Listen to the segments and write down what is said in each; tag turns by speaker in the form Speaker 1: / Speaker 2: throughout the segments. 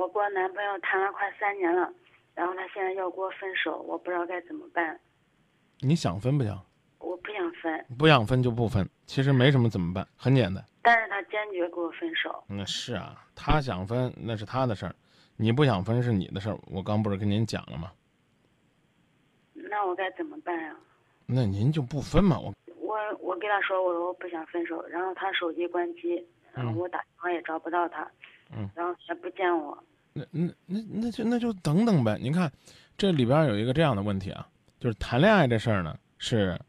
Speaker 1: 我跟我男朋友谈了快三年了，然后他现在要跟我分手，我不知道该怎么办。
Speaker 2: 你想分不想？
Speaker 1: 我不想分，
Speaker 2: 不想分就不分，其实没什么怎么办，很简单。
Speaker 1: 但是他坚决跟我分手。
Speaker 2: 那是啊，他想分那是他的事儿，你不想分是你的事儿。我刚不是跟您讲了吗？
Speaker 1: 那我该怎么办呀、
Speaker 2: 那您就不分嘛。我
Speaker 1: 我我跟他说我说我不想分手，然后他手机关机，然后
Speaker 2: 嗯
Speaker 1: 我打电话也找不到他，
Speaker 2: 嗯
Speaker 1: 然后也不见我。
Speaker 2: 那那那那就那就等等呗。您看，这里边有一个这样的问题啊，就是谈恋爱这事儿呢是，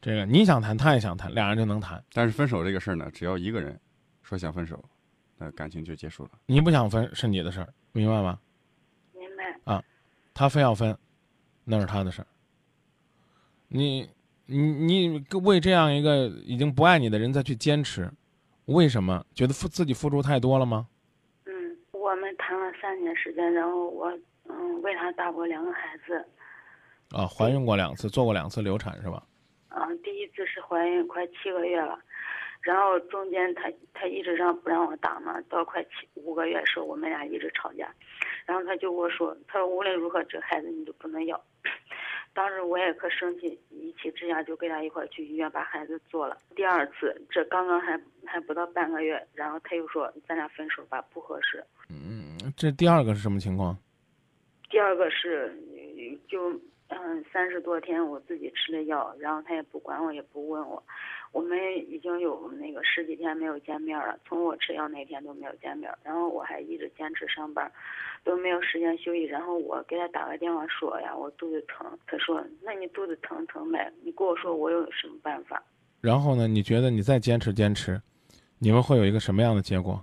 Speaker 2: 这个你想谈，他也想谈，俩人就能谈。
Speaker 3: 但是分手这个事儿呢，只要一个人说想分手，那感情就结束了。
Speaker 2: 你不想分是你的事儿，明白吗？
Speaker 1: 明白？
Speaker 2: 啊他非要分，那是他的事儿。你你你为这样一个已经不爱你的人再去坚持，为什么？觉得付自己付出太多了吗？
Speaker 1: 谈了三年时间，然后我嗯为他打过两个孩子，
Speaker 2: 啊，怀孕过两次，做过两次流产是吧？
Speaker 1: 啊，第一次是怀孕快七个月了，然后中间他他一直让不让我打嘛，到快七五个月的时候，我们俩一直吵架，然后他就跟我说，他说无论如何这孩子你都不能要。当时我也可生气，一气之下就跟他一块儿去医院把孩子做了。第二次，这刚刚还还不到半个月，然后他又说咱俩分手吧，不合适。
Speaker 2: 嗯，这第二个是什么情况？
Speaker 1: 第二个是，呃就嗯三十多天我自己吃的药，然后他也不管我，也不问我。我们已经有那个十几天没有见面了，从我吃药那天都没有见面，然后我还一直坚持上班，都没有时间休息。然后我给他打个电话说呀，我肚子疼，他说那你肚子疼疼呗，你跟我说我有什么办法？
Speaker 2: 然后呢？你觉得你再坚持坚持，你们会有一个什么样的结果？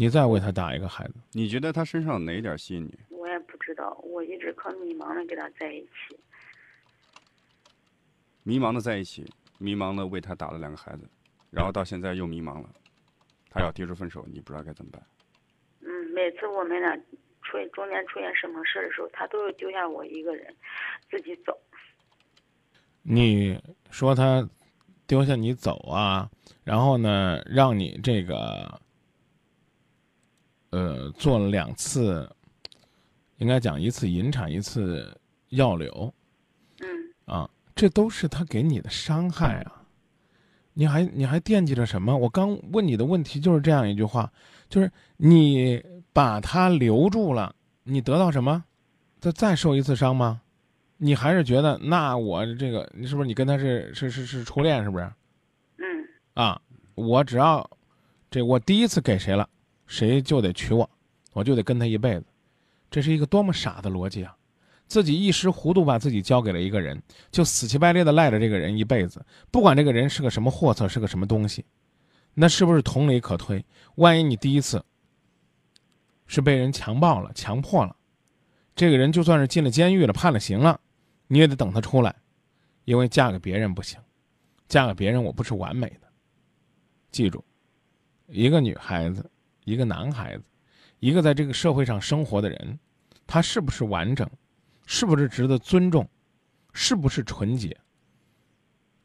Speaker 2: 你再为他打一个孩子，
Speaker 3: 你觉得他身上哪一点吸引你？
Speaker 1: 我也不知道，我一直可迷茫的跟他在一起。
Speaker 3: 迷茫的在一起，迷茫的为他打了两个孩子，然后到现在又迷茫了，他要提出分手，你不知道该怎么办。
Speaker 1: 嗯，每次我们俩出中间出现什么事儿的时候，他都是丢下我一个人，自己走。
Speaker 2: 你说他丢下你走啊，然后呢，让你这个呃做了两次，应该讲一次引产，一次药流
Speaker 1: 嗯
Speaker 2: 啊，这都是他给你的伤害啊。你还你还惦记着什么？我刚问你的问题就是这样一句话，就是你把他留住了，你得到什么？再再受一次伤吗？你还是觉得那我这个，你是不是你跟他是是是是初恋是不是？
Speaker 1: 嗯
Speaker 2: 啊，我只要这我第一次给谁了，谁就得娶我，我就得跟他一辈子，这是一个多么傻的逻辑啊！自己一时糊涂把自己交给了一个人，就死乞白赖的赖着这个人一辈子，不管这个人是个什么货色，是个什么东西，那是不是同理可推？万一你第一次是被人强暴了、强迫了，这个人就算是进了监狱了、判了刑了，你也得等他出来，因为嫁给别人不行，嫁给别人我不是完美的。记住，一个女孩子，一个男孩子，一个在这个社会上生活的人，他是不是完整，是不是值得尊重，是不是纯洁，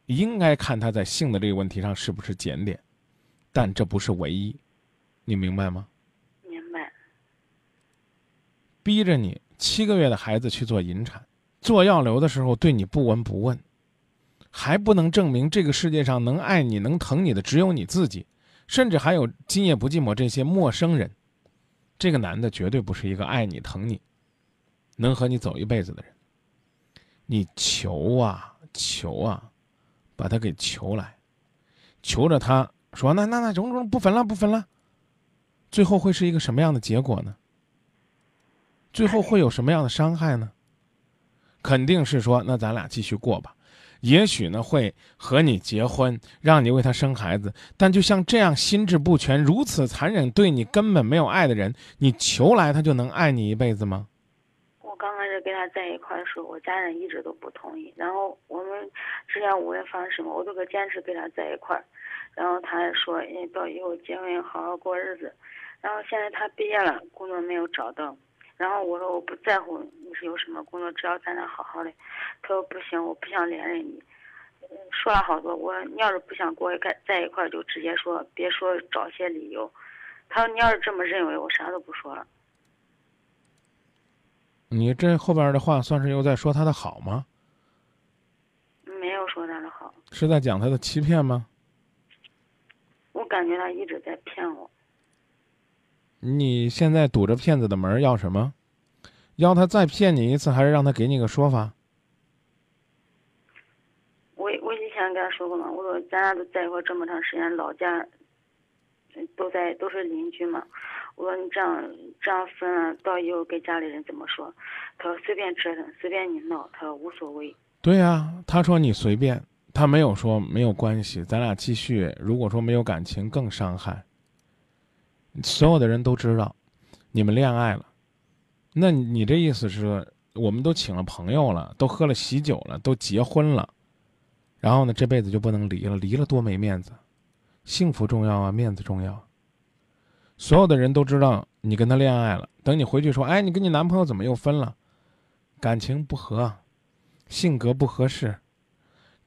Speaker 2: 应该看他在性的这个问题上是不是检点，但这不是唯一，你明白吗？
Speaker 1: 明白。
Speaker 2: 逼着你七个月的孩子去做引产，做药流的时候对你不闻不问，还不能证明这个世界上能爱你、能疼你的只有你自己，甚至还有今夜不寂寞这些陌生人。这个男的绝对不是一个爱你、疼你、能和你走一辈子的人。你求啊求啊，把他给求来，求着他说那那那中中不分了不分了，最后会是一个什么样的结果呢？最后会有什么样的伤害呢？肯定是说，那咱俩继续过吧。也许呢会和你结婚，让你为他生孩子，但就像这样心智不全、如此残忍、对你根本没有爱的人，你求来他就能爱你一辈子吗？
Speaker 1: 我刚开始跟他在一块的时候，我家人一直都不同意。然后我们之前无论发生什么，我都可坚持跟他在一块儿。然后他还说，哎，到以后结婚好好过日子。然后现在他毕业了，工作没有找到。然后我说我不在乎你是有什么工作，只要咱俩好好的。他说不行，我不想连累你。嗯说了好多，我说你要是不想跟我在在一块儿，就直接说，别说找些理由。他说你要是这么认为，我啥都不说了。
Speaker 2: 你这后边的话算是又在说他的好吗？
Speaker 1: 没有说他的好，
Speaker 2: 是在讲他的欺骗吗？
Speaker 1: 我感觉他一直在骗我。
Speaker 2: 你现在堵着骗子的门要什么？要他再骗你一次，还是让他给你个说法？
Speaker 1: 我我以前跟他说过嘛，我说咱俩都在一块这么长时间，老家都在都是邻居嘛。我说你这样这样分了，到以后跟家里人怎么说？他说随便折腾，随便你闹，他说无所谓。
Speaker 2: 对呀，他说你随便，他没有说没有关系，咱俩继续。如果说没有感情，更伤害。所有的人都知道，你们恋爱了，那你这意思是，我们都请了朋友了，都喝了喜酒了，都结婚了，然后呢，这辈子就不能离了？离了多没面子，幸福重要啊，面子重要。所有的人都知道你跟他恋爱了，等你回去说，哎，你跟你男朋友怎么又分了？感情不合，性格不合适，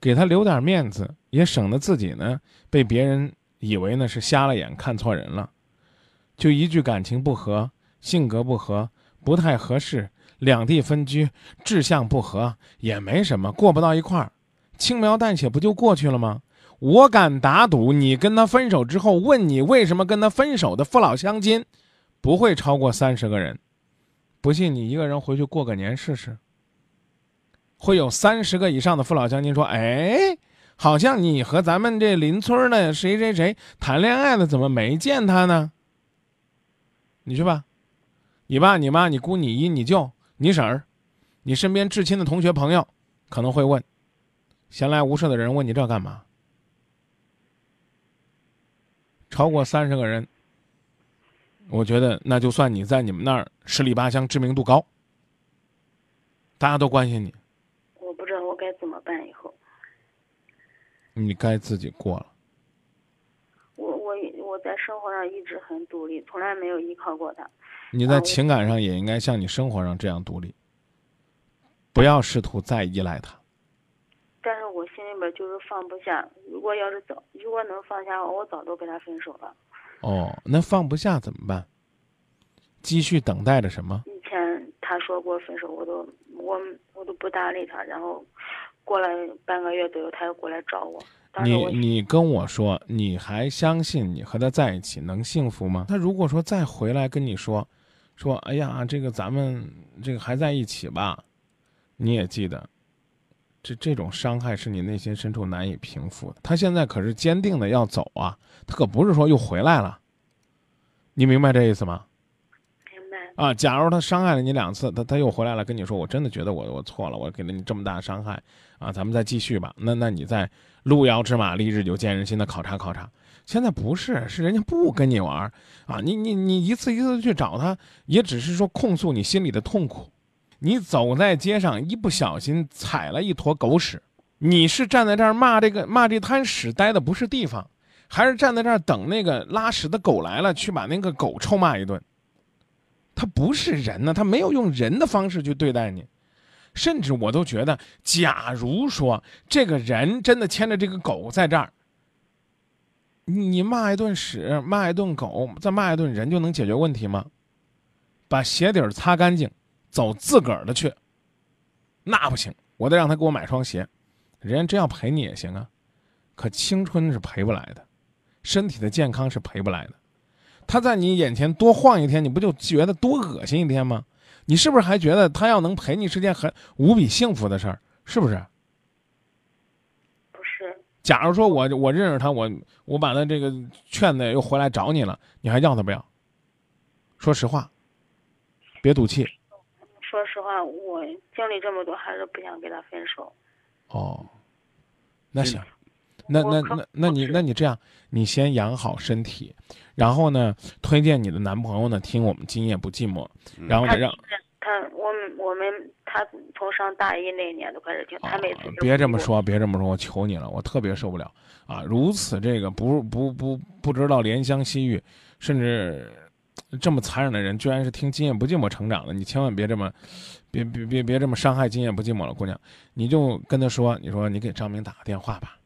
Speaker 2: 给他留点面子，也省得自己呢被别人以为呢是瞎了眼，看错人了。就一句感情不合，性格不合，不太合适，两地分居，志向不合，也没什么，过不到一块儿，轻描淡写不就过去了吗？我敢打赌，你跟他分手之后，问你为什么跟他分手的父老乡亲，不会超过三十个人。不信你一个人回去过个年试试，会有三十个以上的父老乡亲说：“哎，好像你和咱们这邻村的谁谁谁谈恋爱了，怎么没见他呢？”你去吧，你爸、你妈、你姑、你姨、你舅、你婶儿，你身边至亲的同学朋友，可能会问：闲来无事的人问你这干嘛？超过三十个人，我觉得那就算你在你们那儿十里八乡知名度高，大家都关心你。
Speaker 1: 我不知道我该怎么办以后。
Speaker 2: 你该自己过了。
Speaker 1: 我我我在生活上一直很独立，从来没有依靠过他。
Speaker 2: 你在情感上也应该像你生活上这样独立，不要试图再依赖他。
Speaker 1: 但是我心里边就是放不下。如果要是早，如果能放下，我早都跟他分手了。
Speaker 2: 哦，那放不下怎么办？继续等待着什么？
Speaker 1: 以前他说过分手，我都我我都不搭理他。然后过了半个月左右，他又过来找我。
Speaker 2: 你你跟我说，你还相信你和他在一起能幸福吗？他如果说再回来跟你说，说哎呀，这个咱们这个还在一起吧，你也记得。这这种伤害是你内心深处难以平复的。他现在可是坚定的要走啊，他可不是说又回来了。你明白这意思吗？啊，假如他伤害了你两次，他他又回来了，跟你说，我真的觉得我我错了，我给了你这么大伤害啊，咱们再继续吧。那那你再路遥知马力，日久见人心的考察考察。现在不是，是人家不跟你玩啊，你你你一次一次去找他，也只是说控诉你心里的痛苦。你走在街上，一不小心踩了一坨狗屎，你是站在这儿骂这个骂这滩屎待的不是地方，还是站在这儿等那个拉屎的狗来了去把那个狗臭骂一顿？他不是人呢，他没有用人的方式去对待你，甚至我都觉得，假如说这个人真的牵着这个狗在这儿，你骂一顿屎，骂一顿狗，再骂一顿人就能解决问题吗？把鞋底儿擦干净。走自个儿的去，那不行，我得让他给我买双鞋。人家真要陪你也行啊，可青春是赔不来的，身体的健康是赔不来的。他在你眼前多晃一天，你不就觉得多恶心一天吗？你是不是还觉得他要能陪你是件很无比幸福的事儿？是不是？
Speaker 1: 不是。
Speaker 2: 假如说我我认识他，我我把他这个劝的又回来找你了，你还要他不要？说实话，别赌气。
Speaker 1: 说实话，我经历这么多，还是不想跟他分手。
Speaker 2: 哦，那行，那那那那你那你这样，你先养好身体，然后呢，推荐你的男朋友呢听我们《今夜不寂寞》，然后让
Speaker 1: 他我们我们他从上大一那年都开始听，他每次
Speaker 2: 别这么说，别这么说，我求你了，我特别受不了啊！如此这个不不不不知道怜香惜玉，甚至。这么残忍的人，居然是听《今夜不寂寞》成长的，你千万别这么，别别别别这么伤害《今夜不寂寞》了，姑娘，你就跟他说，你说你给张明打个电话吧，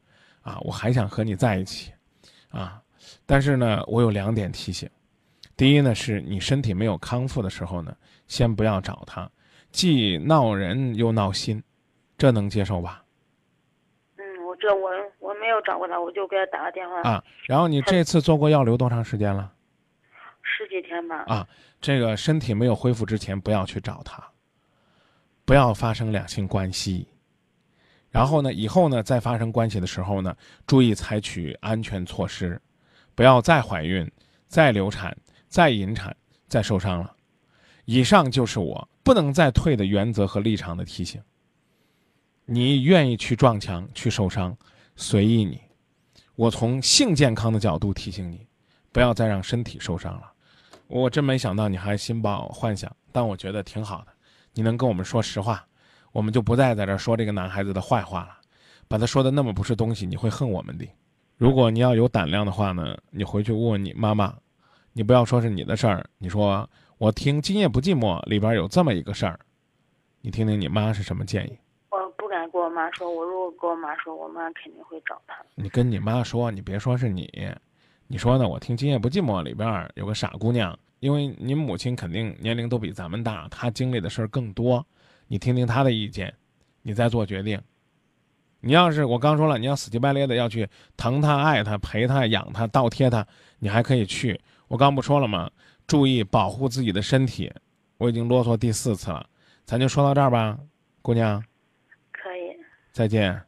Speaker 2: 啊，我还想和你在一起，啊，但是呢，我有两点提醒，第一呢，是你身体没有康复的时候呢，先不要找他，既闹人又闹心，这能接受吧？
Speaker 1: 嗯，我这我我没有找过他，我就给他打个电话。
Speaker 2: 啊，然后你这次做过药流多长时间了？
Speaker 1: 十几天吧。
Speaker 2: 啊，这个身体没有恢复之前，不要去找他，不要发生两性关系。然后呢，以后呢，再发生关系的时候呢，注意采取安全措施，不要再怀孕、再流产、再引产、再受伤了。以上就是我不能再退的原则和立场的提醒。你愿意去撞墙、去受伤，随意你。我从性健康的角度提醒你，不要再让身体受伤了。我真没想到你还心抱幻想，但我觉得挺好的。你能跟我们说实话。我们就不再在这说这个男孩子的坏话了，把他说的那么不是东西，你会恨我们的。如果你要有胆量的话呢，你回去问问你妈妈，你不要说是你的事儿，你说我听《今夜不寂寞》里边有这么一个事儿，你听听你妈是什么建议。
Speaker 1: 我不敢跟我妈说，我如果跟我妈说，我妈肯定会找他。
Speaker 2: 你跟你妈说，你别说是你，你说呢？我听《今夜不寂寞》里边有个傻姑娘，因为你母亲肯定年龄都比咱们大，她经历的事儿更多。你听听他的意见，你再做决定。你要是我刚说了，你要死乞白赖的要去疼他、爱他、陪他、养他、倒贴他，你还可以去。我刚不说了吗？注意保护自己的身体。我已经啰嗦第四次了，咱就说到这儿吧，姑娘。
Speaker 1: 可以。
Speaker 2: 再见。